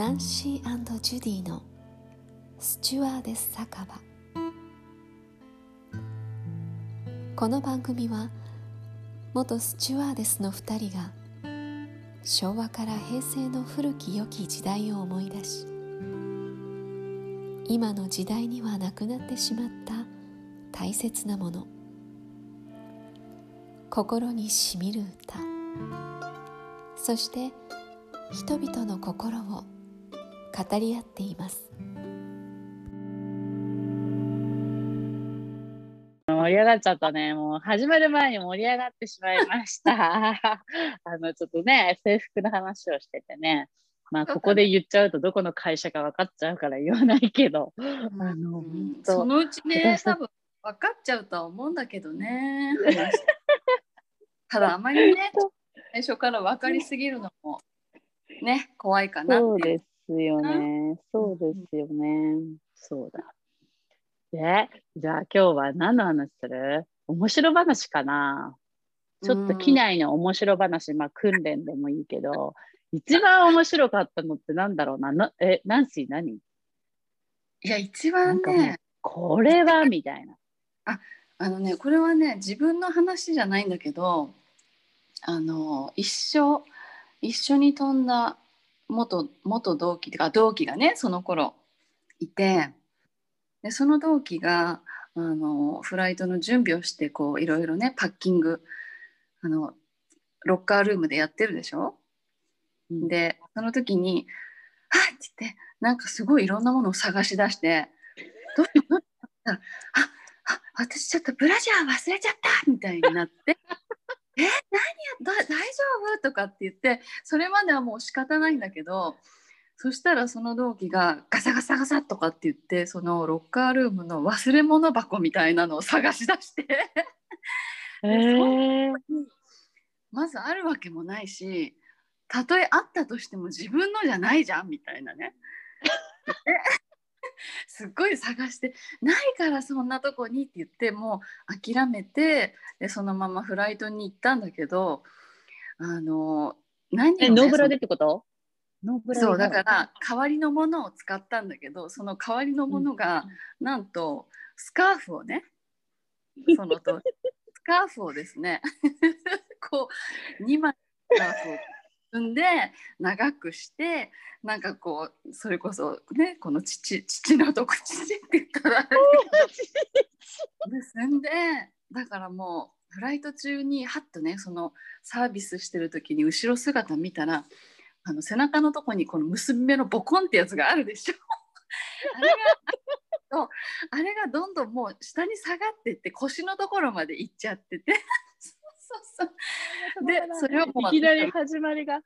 ナンシージュディのスチュワーデス酒場。この番組は元スチュワーデスの2人が昭和から平成の古き良き時代を思い出し今の時代にはなくなってしまった大切なもの心にしみる歌そして人々の心を語り合っています盛り上がっちゃったね。もう始まる前に盛り上がってしまいました。あの、ちょっとね、制服の話をしててね。まあ、ここで言っちゃうとどこの会社か分かっちゃうから言わないけど。あの、うんそのうちね、多分分かっちゃうとは思うんだけどね。話 ただ、あまりね、最初から分かりすぎるのもね、怖いかなっていう。ですよね。そうですよね。そうだ。で、じゃあ今日は何の話する？面白話かな？ちょっと機内の面白話、まあ訓練でもいいけど、一番面白かったのってなんだろうな？なえ、ナンシー何？いや、一番ね、これは？みたいな。あのね、これはね、自分の話じゃないんだけど、あの、一緒、一緒に飛んだ元、元同期とか、同期がね、その頃いて、で、その同期が、あの、フライトの準備をして、こう、いろいろね、パッキング、あの、ロッカールームでやってるでしょ？うん。で、その時に、はっって言って、なんかすごいいろんなものを探し出して、どうしあ、あ、私ちょっとブラジャー忘れちゃった！みたいになって、え、何夫とかって言って、それまではもう仕方ないんだけど、そしたらその同期がガサガサガサとかって言って、そのロッカールームの忘れ物箱みたいなのを探し出して、えー、まずあるわけもないしたとえあったとしても自分のじゃないじゃんみたいなね。で すっごい探して「ないからそんなとこに」って言ってもう諦めてでそのままフライトに行ったんだけどあの何をねえ、ノーブラでってこと？ノーブラでそうだから代わりのものを使ったんだけどその代わりのものが、なんとスカーフをね そのとスカーフをですね こう2枚スカーフを積んで長くしてなんかこうそれこそねこの父父のとこ父って言ったら結 んでだからもうフライト中にハッとねそのサービスしてる時に後ろ姿見たらあの背中のとこにこの結び目のボコンってやつがあるでしょ。あれがあれがどんどんもう下に下がってって腰のところまで行っちゃってて。そうそうそう。でそれをもういきなり始まりが。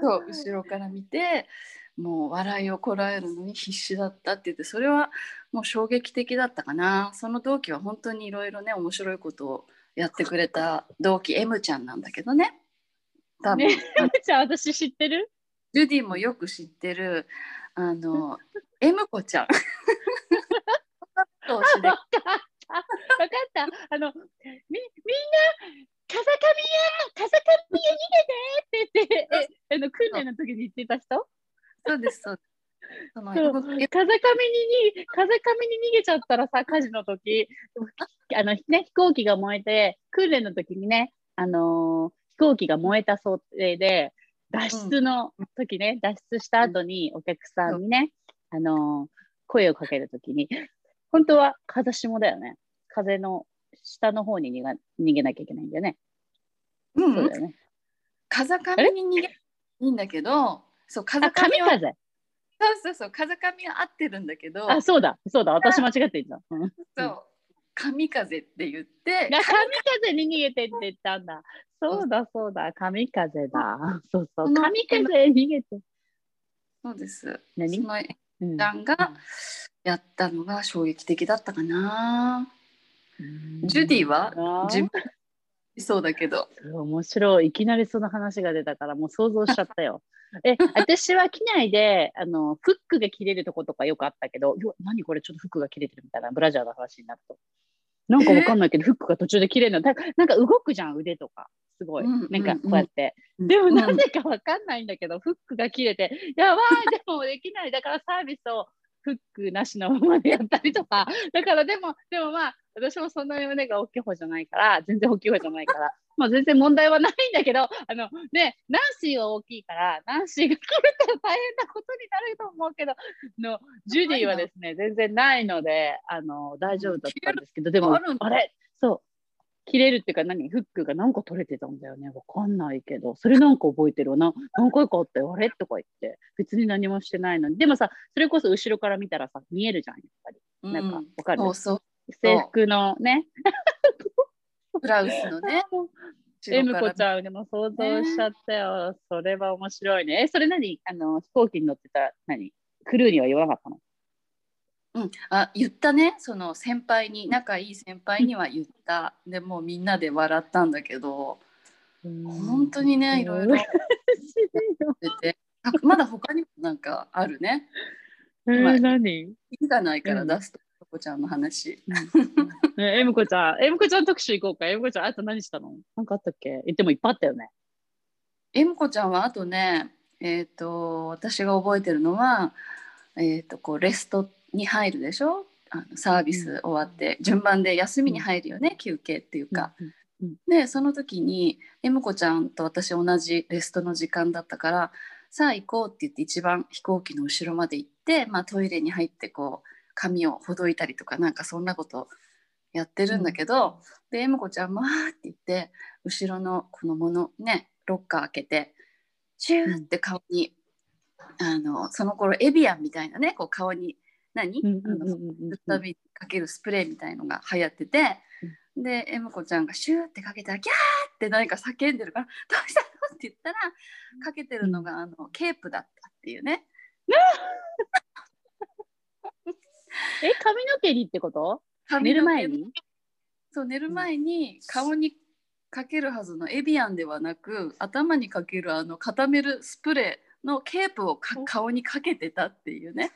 そう後ろから見てもう笑いをこらえるのに必死だったって言ってそれはもう衝撃的だったかな。その同期は本当にいろいろね面白いことをやってくれた同期 M ちゃんなんだけどね多分、ね、じゃあ私知ってる？ジュディもよく知ってるあの M 子ちゃん。同士でわかった。わかった。あの、み、みんな、風上や風上や逃げてって言って、え、あの、訓練の時に言ってた人？そうですそうです。風上にに、風上に逃げちゃったらさ、火事の時、あの、ね、飛行機が燃えて、訓練の時にね、あのー飛行機が燃えた想定で、脱出の時ね、脱出した後にお客さんにね、あのー声をかける時に、本当は風下だよね。風の下の方に逃が逃げなきゃいけないんだよね。うんそうだよね。風上に逃げいいんだけど、そう風上は風。そうそうそう風上は合ってるんだけど、あ、そうだ、そうだ、私間違ってんじゃん。うんそう神風って言って、が神風に逃げてって言ったんだ。そうだそうだ、神風だ。そうそう、神風に逃げて。そうです。何？そのえうんちゃんがやったのが衝撃的だったかな。ジュディは自分そうだけど。面白い。いきなりその話が出たから、もう想像しちゃったよ。え、私は機内で、あの、フックが切れるとことかよくあったけど、何これちょっとフックが切れてるみたいな、ブラジャーの話になると。なんかわかんないけど、フックが途中で切れるの。だなんか動くじゃん、腕とか。すごい。なんかこうやって。うんでもなぜかわかんないんだけど、フックが切れて、やばい、でもできない。だからサービスをフックなしのままでやったりとか。だからでも、でもまあ、私もそんなに胸が大きい方じゃないから、全然大きい方じゃないから、まあ全然問題はないんだけど、あのね、ナンシーは大きいから、ナンシーが来ると大変なことになると思うけど、のジュディはですね、全然ないので、あの大丈夫だったんですけど、でも、あれ、そう。切れるっていうか何？フックが何個取れてたんだよね。わかんないけど、それなんか覚えてるわな。何回かあったよ。あれ？とか言って。別に何もしてないのに。でもさ、それこそ後ろから見たらさ、見えるじゃん、やっぱり。うなんか、わかる、そうそう制服のね。ブラウスのねエムコちんゃんでも想像しちゃったよ。それは面白いね。え、それ何？あの、飛行機に乗ってた、何？クルーには言わなかったの？うん、あ言ったね。その先輩に仲いい先輩には言った。でもうみんなで笑ったんだけど。本当にねいろいろ。まだ他にもなんかあるね。えー、何？意味がないから出すと、ここちゃんの話 ね、エムコちゃん、エムコちゃん特集行こうか。エムコちゃん、あと何したの？なんかあったっけ？言ってもいっぱいあったよね。えむこちゃんはあとねえっ、と私が覚えてるのはえっ、とこうレストに入るでしょ？あのサービス終わって、順番で休みに入るよね、休憩っていうか、でその時にえむこちゃんと私同じレストの時間だったからさあ行こうって言って一番飛行機の後ろまで行って、まあ、トイレに入ってこう髪をほどいたりとかなんかそんなことやってるんだけど、でえむこちゃんも「わーって言って後ろのこのものねロッカー開けてシューって顔に、あのその頃エビアンみたいなねこう顔に何、たびかけるスプレーみたいのが流行ってて、でえむこちゃんがシューってかけたらギャーって何か叫んでるから「どうしたの?」って言ったらかけてるのがあのケープだったっていうね。え、髪の毛にってこと？寝る前に？そう寝る前に顔にかけるはずのエビアンではなく頭にかけるあの固めるスプレーのケープをか顔にかけてたっていうね。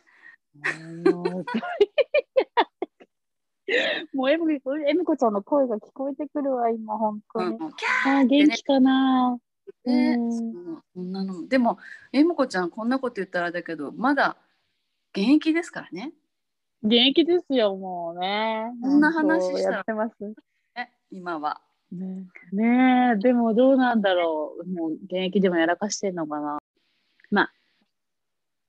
もうエムエムコちゃんの声が聞こえてくるわ、今、本当に。うん。キャあー元気かな。ーね。うん。そんなのでもえむこちゃんこんなこと言ったらだけどまだ現役ですからね。元気ですよ、もうね。こんな話したらやってます。ね今は。ねねえ、でもどうなんだろう。もう現役でもやらかしてんのかな。まあ、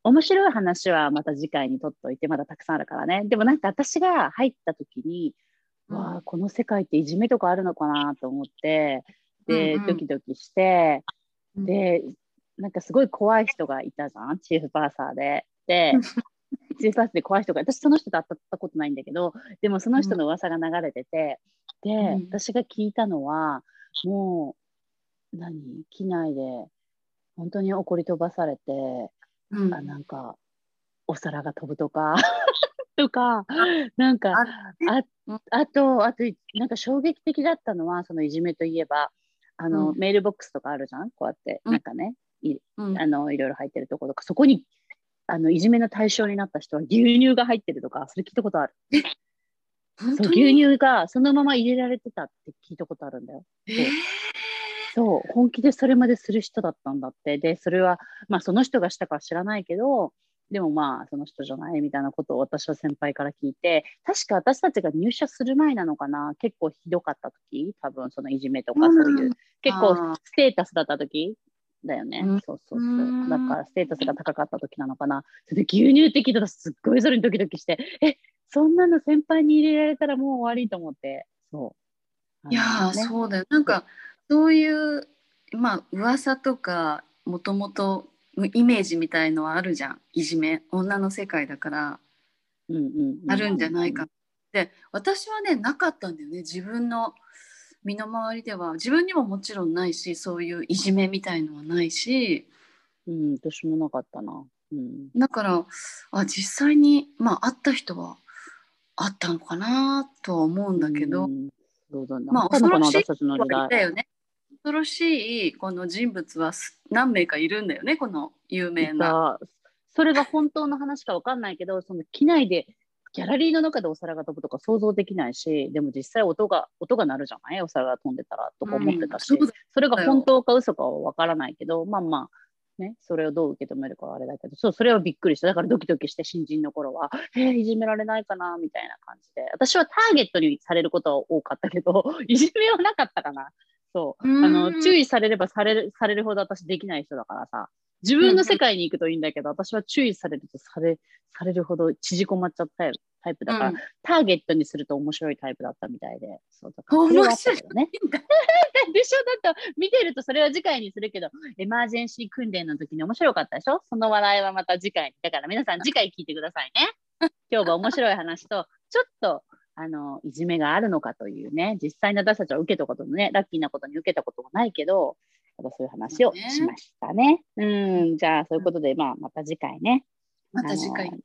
面白い話はまた次回にとっといて、まだたくさんあるからね。でもなんか私が入った時に、わあ、この世界っていじめとかあるのかなと思って、で、うんうんドキドキして、うんで、なんかすごい怖い人がいたじゃん、チーフパーサーで。で、チーフパーサーで怖い人が、私その人と会ったことないんだけど、でもその人の噂が流れてて、で、うん。私が聞いたのは、もう、何？機内で本当に怒り飛ばされて、うん。あなんか、お皿が飛ぶとか、とか、なんか、あああと、あと、なんか衝撃的だったのは、そのいじめといえば、あの、うん。メールボックスとかあるじゃん？こうやって、うん。なんかね、うん。あの、いろいろ入ってるところとか、そこに、あの、いじめの対象になった人は牛乳が入ってるとか、それ聞いたことある。そう、牛乳がそのまま入れられてたって聞いたことあるんだよ。えーそう、本気でそれまでする人だったんだって。で、それは、まあ、その人がしたか知らないけど、でもまあ、その人じゃないみたいなことを私は先輩から聞いて、確か私たちが入社する前なのかな、結構ひどかった時、多分そのいじめとかそういう、結構ステータスだった時だよね。うん。そうそうそう。う。ん。だからステータスが高かった時なのかな。それで牛乳って聞いたらすっごいそれにドキドキして、え、そんなの先輩に入れられたらもう終わりと思って、そう。いやね。そうだよ。なんかそういうまあ噂とかもともとイメージみたいのはあるじゃん。いじめ。女の世界だから。うんうんうん。あるんじゃないか、で私はねなかったんだよね。自分の身の回りでは自分にももちろんないしそういういじめみたいのはないしうん、私もなかったな。うん。だからあ実際にまあ会った人はあったのかなとは思うんだけど、うん、そうだね。まあ恐ろしい私たちの時代。いたよね。恐ろしいこの人物はす何名かいるんだよねこの有名な。さそれが本当の話かわかんないけど、その機内でギャラリーの中でお皿が飛ぶとか想像できないし、でも実際音が、音が鳴るじゃない？お皿が飛んでたらとか思ってたし、うんそれが本当か嘘かはわからないけど、まあまあ、ね、それをどう受け止めるかはあれだけど、そう、それはびっくりした。だからドキドキして新人の頃は、えーいじめられないかな、みたいな感じで。私はターゲットにされることは多かったけど、いじめはなかったかな。そう。うんあの、注意されればされる、されるほど私できない人だからさ、自分の世界に行くといいんだけど、私は注意されるとされ、されるほど縮こまっちゃったよタイプだから、うんターゲットにすると面白いタイプだったみたいで、そうだからそれはあったけどね。でしょ？だって見てるとそれは次回にするけど、エマージェンシー訓練の時に面白かったでしょ？その話題はまた次回に。だから皆さん次回聞いてくださいね。今日は面白い話と、ちょっと、あの、いじめがあるのかというね、実際に私たちは受けたことのね、ラッキーなことに受けたことがないけど、やっぱそういう話をしましたね。うん、じゃあそういうことで、まあまた次回ね。また次回ね。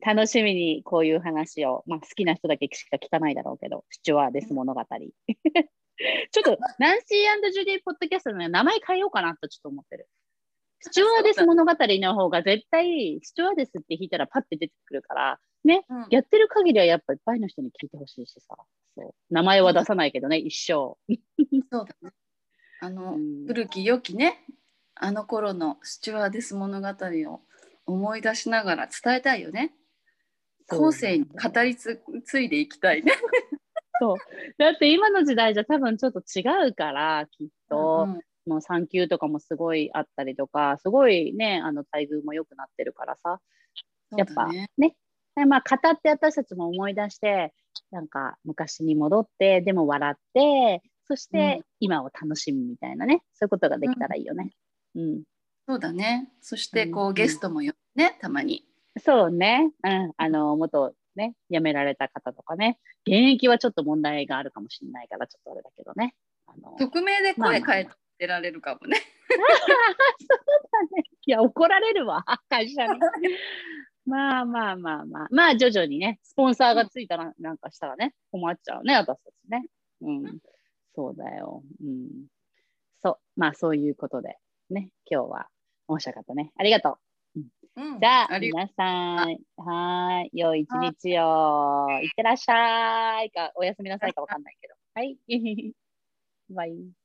楽しみにこういう話を、まあ、好きな人だけしか聞かないだろうけど、スチュワーデス物語。ちょっと、ナンシージュディ・ポッドキャストの名前変えようかなとちょっと思ってる。スチュワーデス物語の方が絶対、スチュワーデスって弾いたらパッて出てくるから、ね、うんやってる限りはやっぱいっぱいの人に聞いてほしいしさ、名前は出さないけどね、一生。そうだね。あの、うん古き良きね、あの頃のスチュワーデス物語を思い出しながら伝えたいよね。後世に語りつ継いでいきたいね。そう。だって今の時代じゃ多分ちょっと違うから、きっと。うんもう産休とかもすごいあったりとか、すごいね、あの待遇も良くなってるからさ、やっぱねね、まあ語って私たちも思い出して、なんか昔に戻って、でも笑って、そしうてん今を楽しむみたいなね、そういうことができたらいいよね。うん。そうだね。そしてこうんうゲストもよね、たまに。そうね、うん、あの、元ね、辞められた方とかね、現役はちょっと問題があるかもしれないから、ちょっとあれだけどね。あの匿名で声変えてられるかもね。そうだね。いや、怒られるわ、会社に。まあまあまあまあ、まあ徐々にね、スポンサーがついたらなんかしたらね、困っちゃうね、私たちね。うん、そうだよ。うん。そう、まあそういうことで、ね、今日は面白かったね。ありがとうんう。じゃあ、あり皆さん、はーい、良い一日を。いってらっしゃいか、おやすみなさいかわかんないけど。はい。バイ。